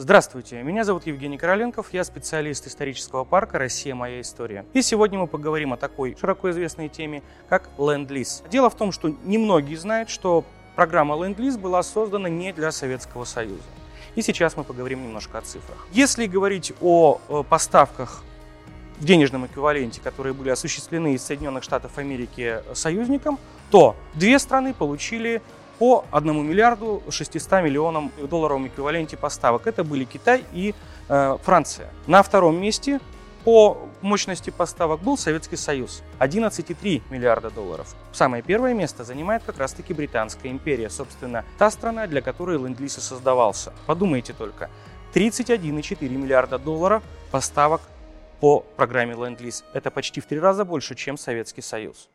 Здравствуйте, меня зовут Евгений Короленков, я специалист исторического парка «Россия. Моя история». И сегодня мы поговорим о такой широко известной теме, как Ленд-Лиз. Дело в том, что немногие знают, что программа Ленд-Лиз была создана не для Советского Союза. И сейчас мы поговорим немножко о цифрах. Если говорить о э, поставках в денежном эквиваленте, которые были осуществлены из Соединенных Штатов Америки союзникам, то две страны получили по 1 миллиарду 600 миллионам долларовом эквиваленте поставок. Это были Китай и э, Франция. На втором месте по мощности поставок был Советский Союз. 11,3 миллиарда долларов. Самое первое место занимает как раз-таки Британская империя. Собственно, та страна, для которой ленд и создавался. Подумайте только. 31,4 миллиарда долларов поставок по программе Ленд-Лиз. Это почти в три раза больше, чем Советский Союз.